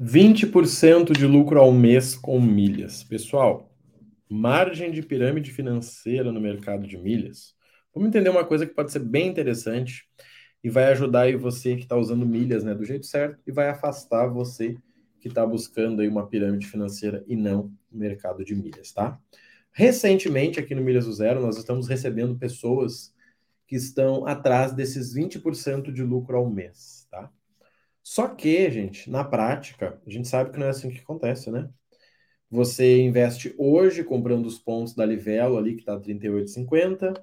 20% de lucro ao mês com milhas. Pessoal, margem de pirâmide financeira no mercado de milhas. Vamos entender uma coisa que pode ser bem interessante e vai ajudar aí você que está usando milhas né, do jeito certo e vai afastar você que está buscando aí uma pirâmide financeira e não o mercado de milhas, tá? Recentemente, aqui no Milhas do Zero, nós estamos recebendo pessoas que estão atrás desses 20% de lucro ao mês, tá? Só que, gente, na prática, a gente sabe que não é assim que acontece, né? Você investe hoje comprando os pontos da Livelo ali, que está 38,50,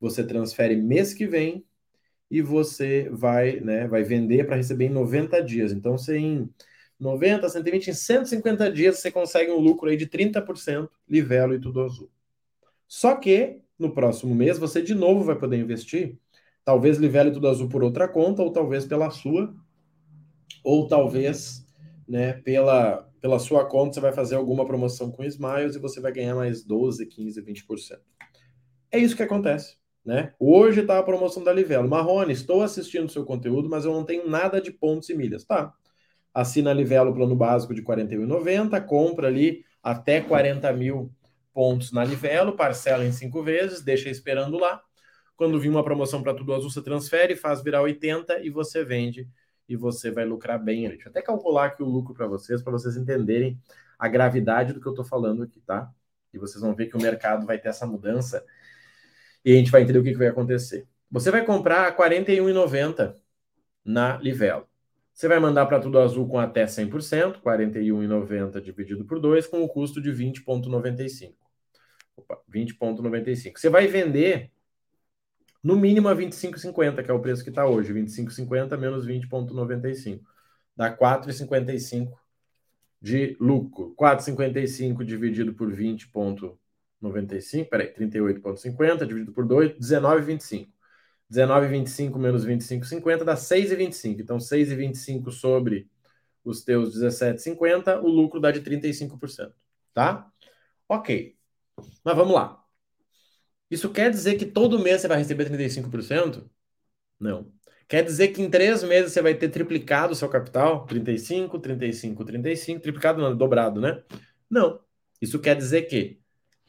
você transfere mês que vem e você vai, né, vai vender para receber em 90 dias. Então, você em 90, 120, em 150 dias você consegue um lucro aí de 30%, Livelo e tudo azul. Só que no próximo mês você de novo vai poder investir, talvez Livelo e tudo azul por outra conta, ou talvez pela sua, ou talvez né, pela, pela sua conta você vai fazer alguma promoção com Smiles e você vai ganhar mais 12, 15, 20%. É isso que acontece. Né? Hoje está a promoção da Livelo. Marrone, estou assistindo seu conteúdo, mas eu não tenho nada de pontos e milhas. Tá. Assina a Livelo plano básico de R$ 41,90, compra ali até 40 mil pontos na Livelo, parcela em cinco vezes, deixa esperando lá. Quando vir uma promoção para tudo azul, você transfere, faz virar 80 e você vende e você vai lucrar bem. Deixa eu até calcular aqui o lucro para vocês, para vocês entenderem a gravidade do que eu estou falando aqui, tá? E vocês vão ver que o mercado vai ter essa mudança e a gente vai entender o que, que vai acontecer. Você vai comprar a R$ 41,90 na Livelo. Você vai mandar para tudo azul com até 100%, R$ 41,90 dividido por 2, com o custo de 20,95. 20,95. Você vai vender no mínimo a 25,50, que é o preço que está hoje. 25,50 menos 20,95. Dá 4,55 de lucro. 4,55 dividido por 20,95. Peraí, 38,50 dividido por 2, 19,25. 19,25 menos 25,50 dá 6,25. Então, 6,25 sobre os teus 17,50, o lucro dá de 35%. Tá? Ok. Mas vamos lá. Isso quer dizer que todo mês você vai receber 35%? Não. Quer dizer que em três meses você vai ter triplicado o seu capital? 35, 35, 35, triplicado não, dobrado, né? Não. Isso quer dizer que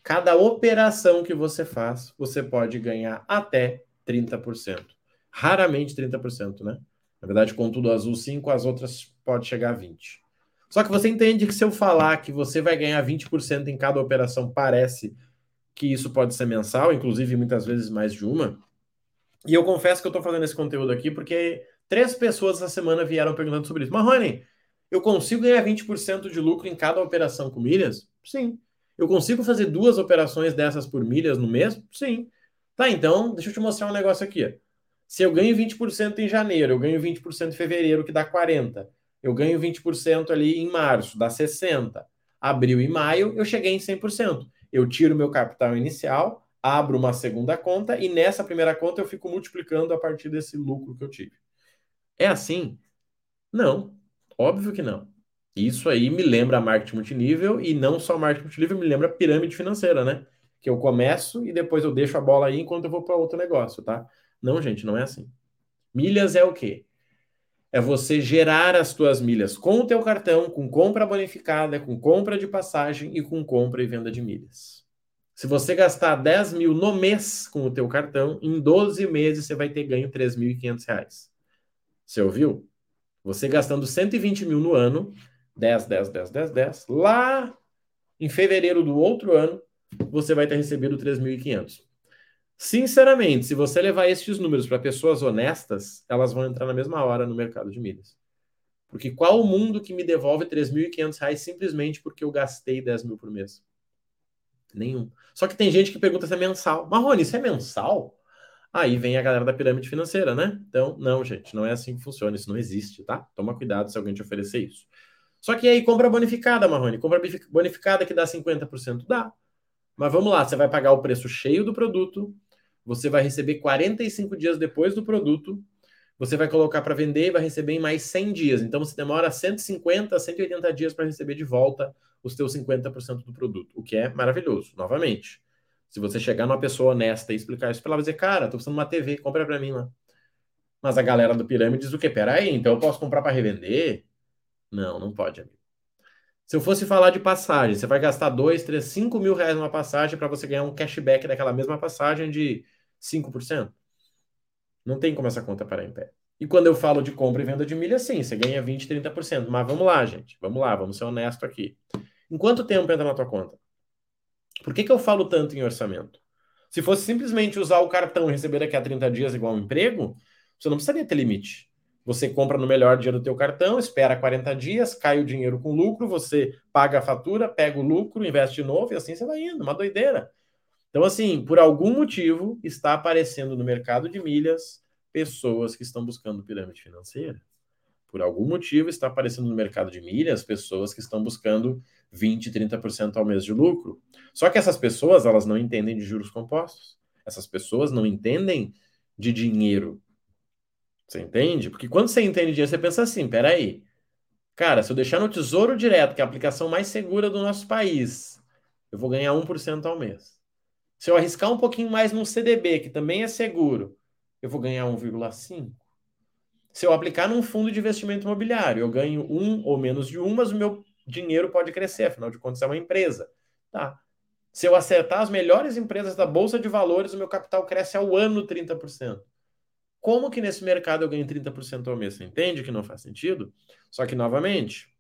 cada operação que você faz, você pode ganhar até 30%. Raramente 30%, né? Na verdade, com tudo azul 5, as outras pode chegar a 20%. Só que você entende que se eu falar que você vai ganhar 20% em cada operação, parece que isso pode ser mensal, inclusive muitas vezes mais de uma. E eu confesso que eu estou fazendo esse conteúdo aqui porque três pessoas essa semana vieram perguntando sobre isso. Marrone, eu consigo ganhar 20% de lucro em cada operação com milhas? Sim. Eu consigo fazer duas operações dessas por milhas no mês? Sim. Tá, então, deixa eu te mostrar um negócio aqui. Se eu ganho 20% em janeiro, eu ganho 20% em fevereiro, que dá 40. Eu ganho 20% ali em março, dá 60. Abril e maio, eu cheguei em 100% eu tiro meu capital inicial, abro uma segunda conta e nessa primeira conta eu fico multiplicando a partir desse lucro que eu tive. É assim? Não, óbvio que não. Isso aí me lembra marketing multinível e não só marketing multinível, me lembra pirâmide financeira, né? Que eu começo e depois eu deixo a bola aí enquanto eu vou para outro negócio, tá? Não, gente, não é assim. Milhas é o quê? É você gerar as tuas milhas com o teu cartão, com compra bonificada, com compra de passagem e com compra e venda de milhas. Se você gastar 10 mil no mês com o teu cartão, em 12 meses você vai ter ganho 3.500 reais. Você ouviu? Você gastando 120 mil no ano, 10, 10, 10, 10, 10, lá em fevereiro do outro ano, você vai ter recebido 3.500. Sinceramente, se você levar esses números para pessoas honestas, elas vão entrar na mesma hora no mercado de milhas. Porque qual o mundo que me devolve R$ 3.500 simplesmente porque eu gastei 10 mil por mês? Nenhum. Só que tem gente que pergunta se é mensal. Marrone, isso é mensal? Aí vem a galera da pirâmide financeira, né? Então, não, gente, não é assim que funciona. Isso não existe, tá? Toma cuidado se alguém te oferecer isso. Só que aí, compra bonificada, Marrone. Compra bonificada que dá 50%? Dá. Mas vamos lá, você vai pagar o preço cheio do produto, você vai receber 45 dias depois do produto, você vai colocar para vender e vai receber em mais 100 dias. Então você demora 150, 180 dias para receber de volta os teus 50% do produto, o que é maravilhoso. Novamente, se você chegar numa pessoa honesta e explicar isso para ela, vai dizer, cara, tô precisando de uma TV, compra para mim lá. Mas a galera do pirâmide diz o quê? Peraí, então eu posso comprar para revender? Não, não pode, amigo. Se eu fosse falar de passagem, você vai gastar 2, 3, 5 mil reais numa passagem para você ganhar um cashback daquela mesma passagem de 5%. Não tem como essa conta parar em pé. E quando eu falo de compra e venda de milha, sim, você ganha 20, 30%. Mas vamos lá, gente. Vamos lá, vamos ser honestos aqui. Em quanto tempo entra na tua conta? Por que, que eu falo tanto em orçamento? Se fosse simplesmente usar o cartão e receber daqui a 30 dias igual um emprego, você não precisaria ter limite. Você compra no melhor dia do teu cartão, espera 40 dias, cai o dinheiro com lucro, você paga a fatura, pega o lucro, investe de novo e assim você vai indo, uma doideira. Então, assim, por algum motivo, está aparecendo no mercado de milhas pessoas que estão buscando pirâmide financeira. Por algum motivo, está aparecendo no mercado de milhas pessoas que estão buscando 20, 30% ao mês de lucro. Só que essas pessoas, elas não entendem de juros compostos. Essas pessoas não entendem de dinheiro. Você entende? Porque quando você entende dinheiro, você pensa assim: peraí, cara, se eu deixar no Tesouro Direto, que é a aplicação mais segura do nosso país, eu vou ganhar 1% ao mês. Se eu arriscar um pouquinho mais num CDB, que também é seguro, eu vou ganhar 1,5%. Se eu aplicar num fundo de investimento imobiliário, eu ganho um ou menos de um, mas o meu dinheiro pode crescer, afinal de contas é uma empresa. Tá. Se eu acertar as melhores empresas da Bolsa de Valores, o meu capital cresce ao ano 30%. Como que nesse mercado eu ganho 30% ao mês? Você entende que não faz sentido? Só que, novamente,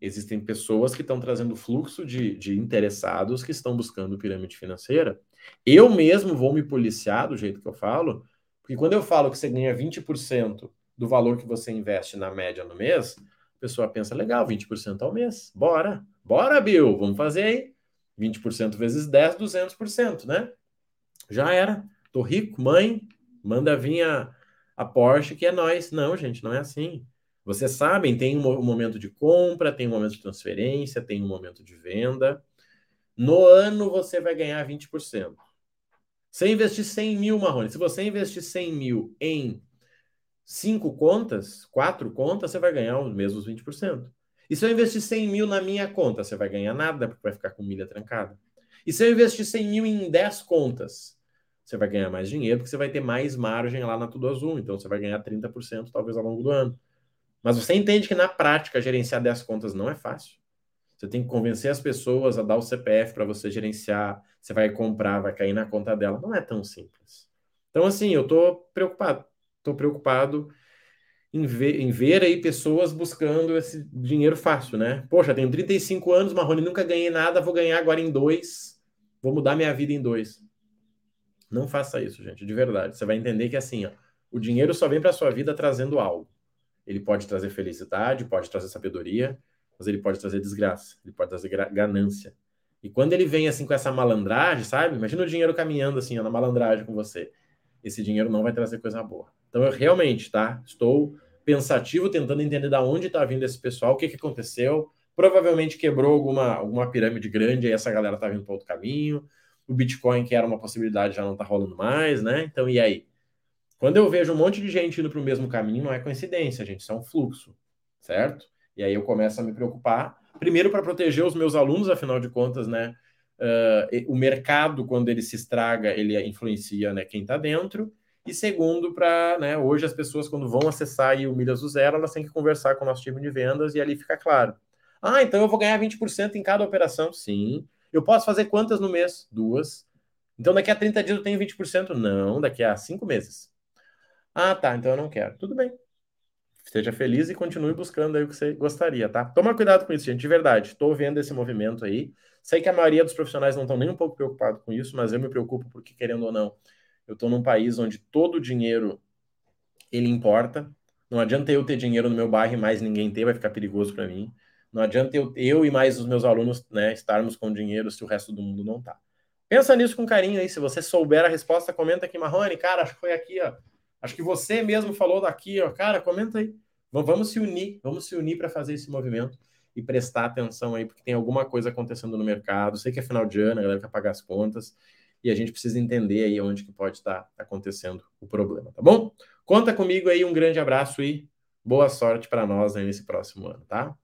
existem pessoas que estão trazendo fluxo de, de interessados que estão buscando pirâmide financeira. Eu mesmo vou me policiar do jeito que eu falo, porque quando eu falo que você ganha 20% do valor que você investe na média no mês, a pessoa pensa, legal, 20% ao mês. Bora, bora, Bill, vamos fazer aí. 20% vezes 10, 200%, né? Já era. Tô rico, mãe, manda vir a, a Porsche, que é nós. Não, gente, não é assim. Vocês sabem, tem um momento de compra, tem um momento de transferência, tem um momento de venda. No ano você vai ganhar 20%. Se investir 100 mil, Marrone, se você investir 100 mil em cinco contas, quatro contas, você vai ganhar os mesmos 20%. E se eu investir 100 mil na minha conta, você vai ganhar nada, porque vai ficar com milha trancada. E se eu investir 100 mil em 10 contas, você vai ganhar mais dinheiro, porque você vai ter mais margem lá na Tudo Azul. Então você vai ganhar 30% talvez ao longo do ano. Mas você entende que na prática gerenciar 10 contas não é fácil. Você tem que convencer as pessoas a dar o CPF para você gerenciar. Você vai comprar, vai cair na conta dela. Não é tão simples. Então, assim, eu estou preocupado. Estou preocupado em ver, em ver aí pessoas buscando esse dinheiro fácil, né? Poxa, tenho 35 anos, Marrone, nunca ganhei nada, vou ganhar agora em dois. Vou mudar minha vida em dois. Não faça isso, gente, de verdade. Você vai entender que assim, ó, o dinheiro só vem para sua vida trazendo algo. Ele pode trazer felicidade, pode trazer sabedoria, mas ele pode trazer desgraça, ele pode trazer ganância. E quando ele vem assim com essa malandragem, sabe? Imagina o dinheiro caminhando assim, ó, na malandragem com você. Esse dinheiro não vai trazer coisa boa. Então eu realmente, tá? Estou pensativo tentando entender da onde está vindo esse pessoal, o que, que aconteceu. Provavelmente quebrou alguma, alguma pirâmide grande, aí essa galera tá vindo para outro caminho o Bitcoin, que era uma possibilidade, já não está rolando mais, né? Então, e aí? Quando eu vejo um monte de gente indo para o mesmo caminho, não é coincidência, gente, isso é um fluxo, certo? E aí eu começo a me preocupar, primeiro para proteger os meus alunos, afinal de contas, né? Uh, o mercado, quando ele se estraga, ele influencia né, quem está dentro. E segundo, para né, hoje as pessoas, quando vão acessar o Milhas do Zero, elas têm que conversar com o nosso time de vendas e ali fica claro. Ah, então eu vou ganhar 20% em cada operação? Sim. Eu posso fazer quantas no mês? Duas. Então daqui a 30 dias eu tenho 20%? Não, daqui a 5 meses. Ah, tá, então eu não quero. Tudo bem. Seja feliz e continue buscando aí o que você gostaria, tá? Toma cuidado com isso, gente, de verdade. Estou vendo esse movimento aí. Sei que a maioria dos profissionais não estão nem um pouco preocupados com isso, mas eu me preocupo porque, querendo ou não, eu estou num país onde todo o dinheiro ele importa. Não adianta eu ter dinheiro no meu bairro e mais ninguém ter, vai ficar perigoso para mim. Não adianta eu, eu e mais os meus alunos né, estarmos com dinheiro se o resto do mundo não está. Pensa nisso com carinho aí. Se você souber a resposta, comenta aqui, Marrone. Cara, acho que foi aqui, ó. Acho que você mesmo falou daqui, ó. Cara, comenta aí. Vamos se unir, vamos se unir para fazer esse movimento e prestar atenção aí, porque tem alguma coisa acontecendo no mercado. Sei que é final de ano, a galera quer pagar as contas e a gente precisa entender aí onde que pode estar tá acontecendo o problema, tá bom? Conta comigo aí, um grande abraço e boa sorte para nós aí nesse próximo ano, tá?